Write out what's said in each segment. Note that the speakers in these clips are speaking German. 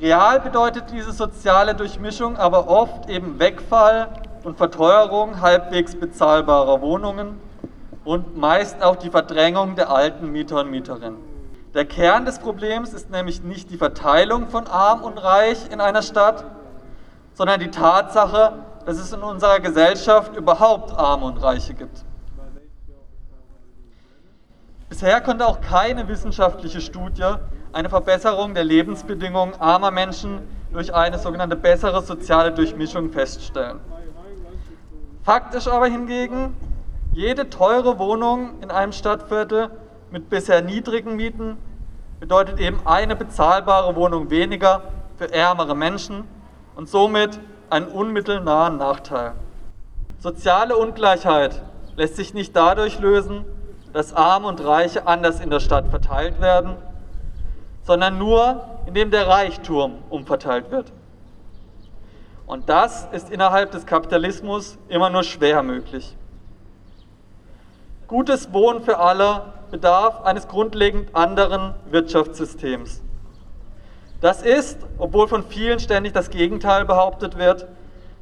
Real bedeutet diese soziale Durchmischung aber oft eben Wegfall und Verteuerung halbwegs bezahlbarer Wohnungen und meist auch die Verdrängung der alten Mieter und Mieterinnen. Der Kern des Problems ist nämlich nicht die Verteilung von arm und reich in einer Stadt, sondern die Tatsache, dass es in unserer Gesellschaft überhaupt Arme und Reiche gibt. Bisher konnte auch keine wissenschaftliche Studie eine Verbesserung der Lebensbedingungen armer Menschen durch eine sogenannte bessere soziale Durchmischung feststellen. Faktisch aber hingegen, jede teure Wohnung in einem Stadtviertel mit bisher niedrigen Mieten bedeutet eben eine bezahlbare Wohnung weniger für ärmere Menschen und somit einen unmittelbaren Nachteil. Soziale Ungleichheit lässt sich nicht dadurch lösen, dass Arme und Reiche anders in der Stadt verteilt werden, sondern nur, indem der Reichtum umverteilt wird. Und das ist innerhalb des Kapitalismus immer nur schwer möglich. Gutes Wohnen für alle bedarf eines grundlegend anderen Wirtschaftssystems. Das ist, obwohl von vielen ständig das Gegenteil behauptet wird,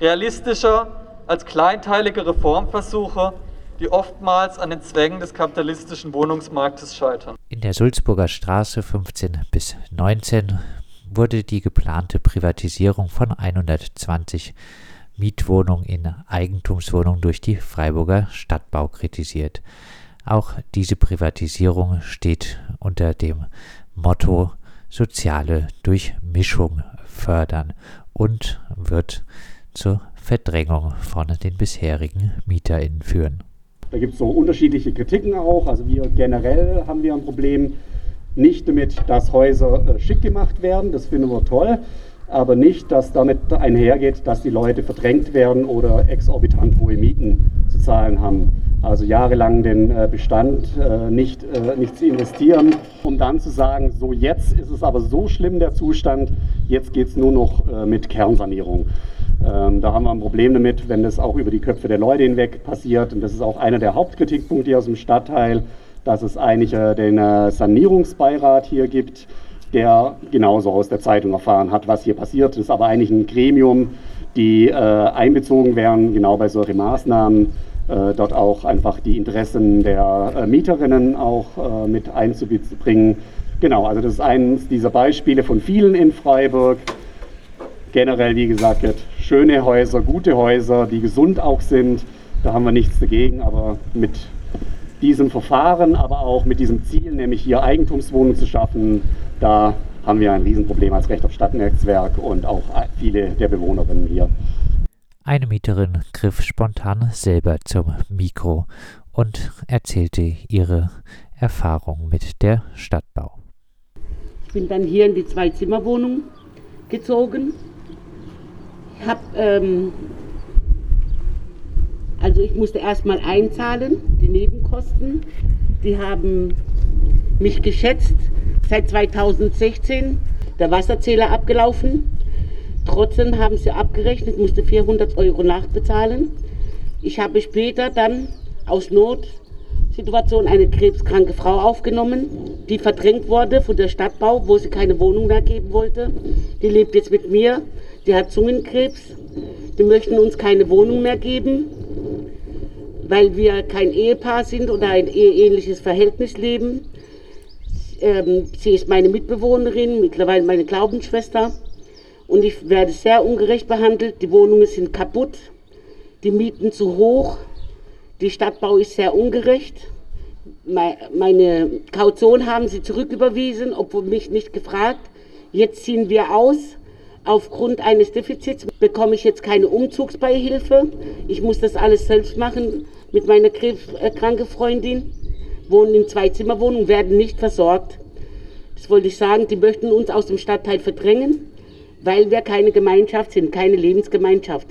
realistischer als kleinteilige Reformversuche, die oftmals an den Zwängen des kapitalistischen Wohnungsmarktes scheitern. In der Sulzburger Straße 15 bis 19 wurde die geplante Privatisierung von 120 Mietwohnungen in Eigentumswohnungen durch die Freiburger Stadtbau kritisiert. Auch diese Privatisierung steht unter dem Motto soziale Durchmischung fördern und wird zur Verdrängung von den bisherigen MieterInnen führen. Da gibt es so unterschiedliche Kritiken auch. Also wir generell haben wir ein Problem nicht damit, dass Häuser äh, schick gemacht werden, das finden wir toll, aber nicht, dass damit einhergeht, dass die Leute verdrängt werden oder exorbitant hohe Mieten zu zahlen haben. Also jahrelang den äh, Bestand äh, nicht, nicht zu investieren, um dann zu sagen, so jetzt ist es aber so schlimm der Zustand, jetzt geht es nur noch mit Kernsanierung. Ähm, da haben wir ein Problem damit, wenn das auch über die Köpfe der Leute hinweg passiert. Und das ist auch einer der Hauptkritikpunkte aus dem Stadtteil, dass es eigentlich äh, den äh, Sanierungsbeirat hier gibt, der genauso aus der Zeitung erfahren hat, was hier passiert. Das ist aber eigentlich ein Gremium, die äh, einbezogen werden, genau bei solchen Maßnahmen, äh, dort auch einfach die Interessen der äh, Mieterinnen auch äh, mit einzubringen. Genau, also das ist eines dieser Beispiele von vielen in Freiburg generell, wie gesagt, schöne Häuser, gute Häuser, die gesund auch sind. Da haben wir nichts dagegen, aber mit diesem Verfahren, aber auch mit diesem Ziel, nämlich hier Eigentumswohnungen zu schaffen, da haben wir ein Riesenproblem als Recht auf Stadtnetzwerk und auch viele der Bewohnerinnen hier. Eine Mieterin griff spontan selber zum Mikro und erzählte ihre Erfahrung mit der Stadtbau. Ich bin dann hier in die Zwei-Zimmer-Wohnung gezogen habe, ähm, also ich musste erstmal einzahlen, die Nebenkosten. Die haben mich geschätzt, seit 2016 der Wasserzähler abgelaufen. Trotzdem haben sie abgerechnet, musste 400 Euro nachbezahlen. Ich habe später dann aus Notsituation eine krebskranke Frau aufgenommen, die verdrängt wurde von der Stadtbau, wo sie keine Wohnung mehr geben wollte. Die lebt jetzt mit mir die hat Zungenkrebs. Die möchten uns keine Wohnung mehr geben, weil wir kein Ehepaar sind oder ein eheähnliches Verhältnis leben. Ähm, sie ist meine Mitbewohnerin, mittlerweile meine Glaubensschwester. Und ich werde sehr ungerecht behandelt. Die Wohnungen sind kaputt, die Mieten zu hoch, die Stadtbau ist sehr ungerecht. Meine Kaution haben sie zurücküberwiesen, obwohl mich nicht gefragt. Jetzt ziehen wir aus. Aufgrund eines Defizits bekomme ich jetzt keine Umzugsbeihilfe. Ich muss das alles selbst machen mit meiner kranken Freundin. Wohnen in Zwei-Zimmer-Wohnungen, werden nicht versorgt. Das wollte ich sagen, die möchten uns aus dem Stadtteil verdrängen, weil wir keine Gemeinschaft sind, keine Lebensgemeinschaft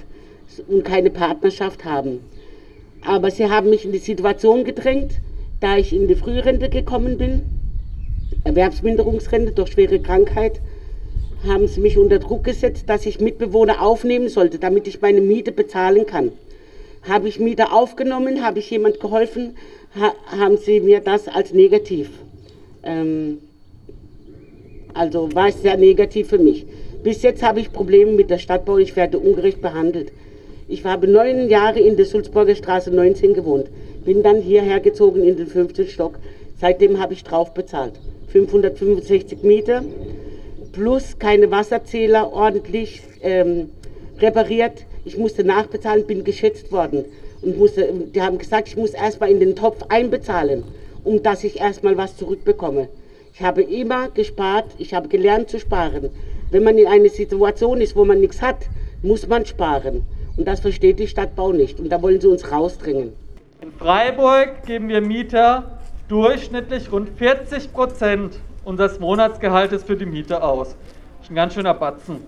und keine Partnerschaft haben. Aber sie haben mich in die Situation gedrängt, da ich in die Frührente gekommen bin, Erwerbsminderungsrente durch schwere Krankheit, haben sie mich unter Druck gesetzt, dass ich Mitbewohner aufnehmen sollte, damit ich meine Miete bezahlen kann. Habe ich Mieter aufgenommen, habe ich jemand geholfen, ha haben sie mir das als negativ ähm, Also war es sehr negativ für mich. Bis jetzt habe ich Probleme mit der Stadtbau, ich werde ungerecht behandelt. Ich habe neun Jahre in der Sulzburger Straße 19 gewohnt, bin dann hierher gezogen in den 15. Stock. Seitdem habe ich drauf bezahlt. 565 Meter plus keine Wasserzähler ordentlich ähm, repariert. Ich musste nachbezahlen, bin geschätzt worden. Und musste, die haben gesagt, ich muss erstmal in den Topf einbezahlen, um dass ich erstmal was zurückbekomme. Ich habe immer gespart, ich habe gelernt zu sparen. Wenn man in einer Situation ist, wo man nichts hat, muss man sparen. Und das versteht die Stadtbau nicht. Und da wollen sie uns rausdringen. In Freiburg geben wir Mieter durchschnittlich rund 40 Prozent unseres Monatsgehaltes für die Miete aus. Das ist ein ganz schöner Batzen.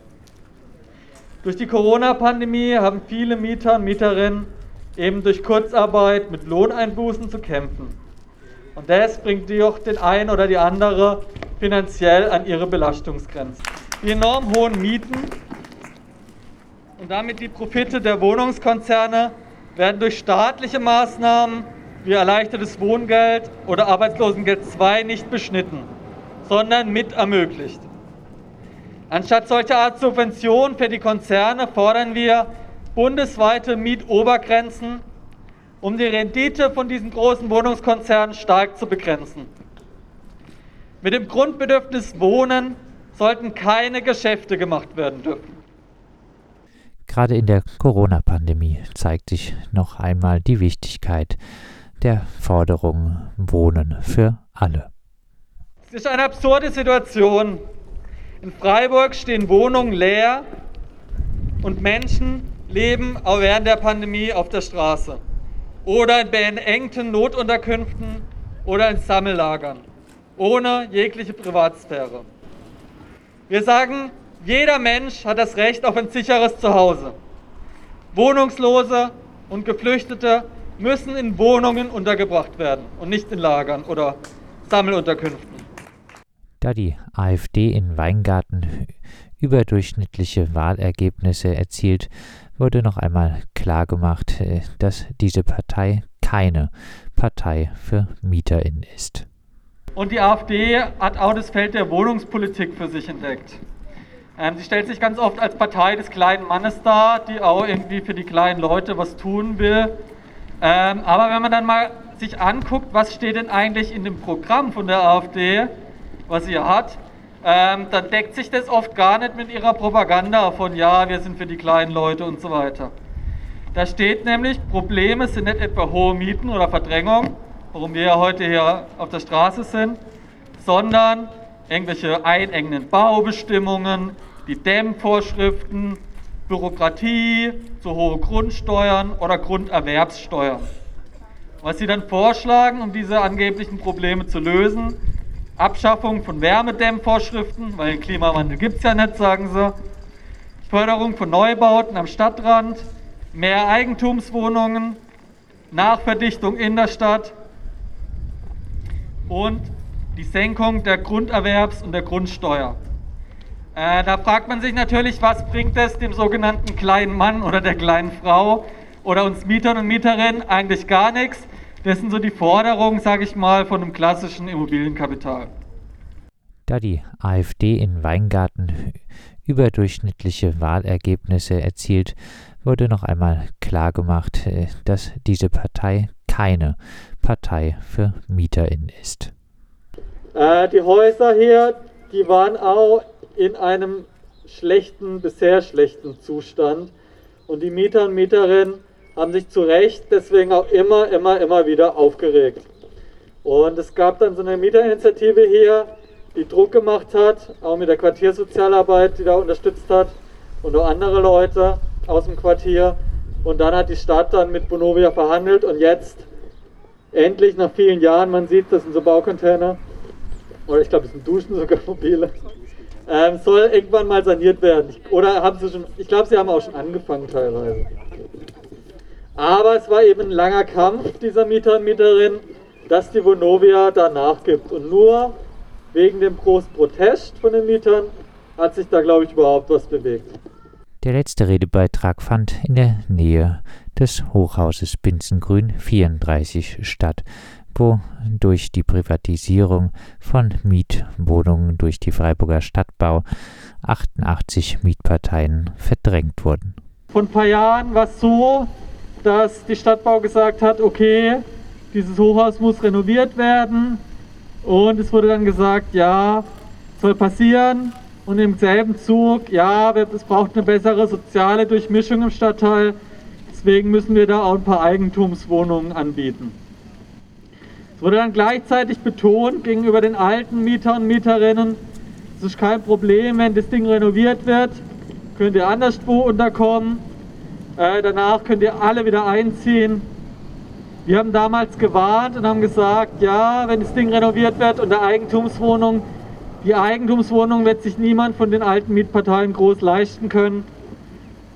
Durch die Corona-Pandemie haben viele Mieter und Mieterinnen eben durch Kurzarbeit mit Lohneinbußen zu kämpfen. Und das bringt die den einen oder die andere finanziell an ihre Belastungsgrenzen. Die enorm hohen Mieten und damit die Profite der Wohnungskonzerne werden durch staatliche Maßnahmen wie erleichtertes Wohngeld oder Arbeitslosengeld II nicht beschnitten, sondern mit ermöglicht. Anstatt solcher Art Subventionen für die Konzerne fordern wir bundesweite Mietobergrenzen um die Rendite von diesen großen Wohnungskonzernen stark zu begrenzen. Mit dem Grundbedürfnis Wohnen sollten keine Geschäfte gemacht werden dürfen. Gerade in der Corona-Pandemie zeigt sich noch einmal die Wichtigkeit der Forderung Wohnen für alle. Es ist eine absurde Situation. In Freiburg stehen Wohnungen leer und Menschen leben auch während der Pandemie auf der Straße oder in beengten Notunterkünften oder in Sammellagern, ohne jegliche Privatsphäre. Wir sagen, jeder Mensch hat das Recht auf ein sicheres Zuhause. Wohnungslose und Geflüchtete müssen in Wohnungen untergebracht werden und nicht in Lagern oder Sammelunterkünften. Da die AfD in Weingarten überdurchschnittliche Wahlergebnisse erzielt, wurde noch einmal klargemacht, äh, dass diese Partei keine Partei für MieterInnen ist. Und die AfD hat auch das Feld der Wohnungspolitik für sich entdeckt. Ähm, sie stellt sich ganz oft als Partei des kleinen Mannes dar, die auch irgendwie für die kleinen Leute was tun will. Ähm, aber wenn man dann mal sich anguckt, was steht denn eigentlich in dem Programm von der AfD, was sie hat, ähm, dann deckt sich das oft gar nicht mit ihrer Propaganda von ja, wir sind für die kleinen Leute und so weiter. Da steht nämlich, Probleme sind nicht etwa hohe Mieten oder Verdrängung, warum wir ja heute hier auf der Straße sind, sondern irgendwelche einengenden Baubestimmungen, die Dämmvorschriften, Bürokratie, zu hohe Grundsteuern oder Grunderwerbssteuern. Was sie dann vorschlagen, um diese angeblichen Probleme zu lösen, Abschaffung von Wärmedämmvorschriften, weil Klimawandel gibt es ja nicht, sagen sie. Förderung von Neubauten am Stadtrand, mehr Eigentumswohnungen, Nachverdichtung in der Stadt und die Senkung der Grunderwerbs- und der Grundsteuer. Äh, da fragt man sich natürlich, was bringt es dem sogenannten kleinen Mann oder der kleinen Frau oder uns Mietern und Mieterinnen eigentlich gar nichts. Das sind so die Forderungen, sage ich mal, von einem klassischen Immobilienkapital. Da die AfD in Weingarten überdurchschnittliche Wahlergebnisse erzielt, wurde noch einmal klargemacht, äh, dass diese Partei keine Partei für MieterInnen ist. Äh, die Häuser hier, die waren auch in einem schlechten, bisher schlechten Zustand. Und die Mieter und Mieterinnen haben sich zu Recht deswegen auch immer, immer, immer wieder aufgeregt. Und es gab dann so eine Mieterinitiative hier, die Druck gemacht hat, auch mit der Quartiersozialarbeit, die da unterstützt hat und auch andere Leute aus dem Quartier. Und dann hat die Stadt dann mit Bonovia verhandelt und jetzt endlich nach vielen Jahren, man sieht, das sind so Baucontainer, oder ich glaube, das sind Duschen sogar mobile, ähm, soll irgendwann mal saniert werden. Oder haben sie schon, ich glaube, sie haben auch schon angefangen teilweise. Aber es war eben ein langer Kampf dieser Mieter und Mieterinnen, dass die Vonovia da nachgibt. Und nur wegen dem großen Protest von den Mietern hat sich da, glaube ich, überhaupt was bewegt. Der letzte Redebeitrag fand in der Nähe des Hochhauses Binzengrün 34 statt, wo durch die Privatisierung von Mietwohnungen durch die Freiburger Stadtbau 88 Mietparteien verdrängt wurden. Vor ein paar Jahren war es so, dass die Stadtbau gesagt hat, okay, dieses Hochhaus muss renoviert werden. Und es wurde dann gesagt, ja, soll passieren. Und im selben Zug, ja, es braucht eine bessere soziale Durchmischung im Stadtteil. Deswegen müssen wir da auch ein paar Eigentumswohnungen anbieten. Es wurde dann gleichzeitig betont gegenüber den alten Mieter und Mieterinnen, es ist kein Problem, wenn das Ding renoviert wird, könnt ihr anderswo unterkommen. Äh, danach könnt ihr alle wieder einziehen. Wir haben damals gewarnt und haben gesagt, ja, wenn das Ding renoviert wird und der Eigentumswohnung, die Eigentumswohnung wird sich niemand von den alten Mietparteien groß leisten können.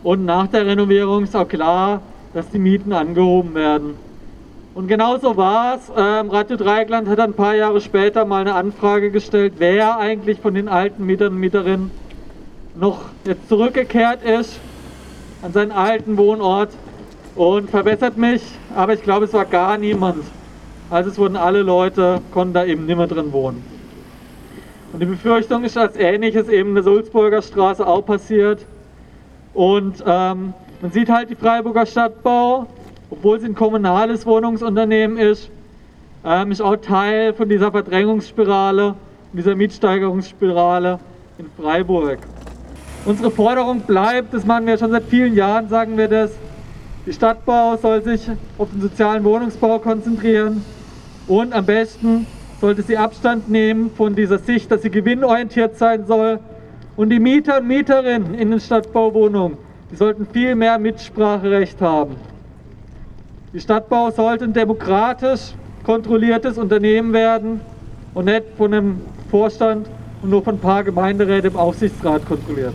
Und nach der Renovierung ist auch klar, dass die Mieten angehoben werden. Und genauso war es. Ähm, Radio Dreieckland hat ein paar Jahre später mal eine Anfrage gestellt, wer eigentlich von den alten Mietern und Mieterinnen noch jetzt zurückgekehrt ist an seinen alten Wohnort und verbessert mich, aber ich glaube, es war gar niemand. Also es wurden alle Leute, konnten da eben nicht mehr drin wohnen. Und die Befürchtung ist, dass ähnliches eben in der Sulzburger Straße auch passiert. Und ähm, man sieht halt die Freiburger Stadtbau, obwohl sie ein kommunales Wohnungsunternehmen ist, ähm, ist auch Teil von dieser Verdrängungsspirale, dieser Mietsteigerungsspirale in Freiburg. Unsere Forderung bleibt, das machen wir schon seit vielen Jahren, sagen wir das, die Stadtbau soll sich auf den sozialen Wohnungsbau konzentrieren und am besten sollte sie Abstand nehmen von dieser Sicht, dass sie gewinnorientiert sein soll. Und die Mieter und Mieterinnen in den Stadtbauwohnungen, die sollten viel mehr Mitspracherecht haben. Die Stadtbau sollte ein demokratisch kontrolliertes Unternehmen werden und nicht von einem Vorstand und nur von ein paar Gemeinderäten im Aufsichtsrat kontrolliert.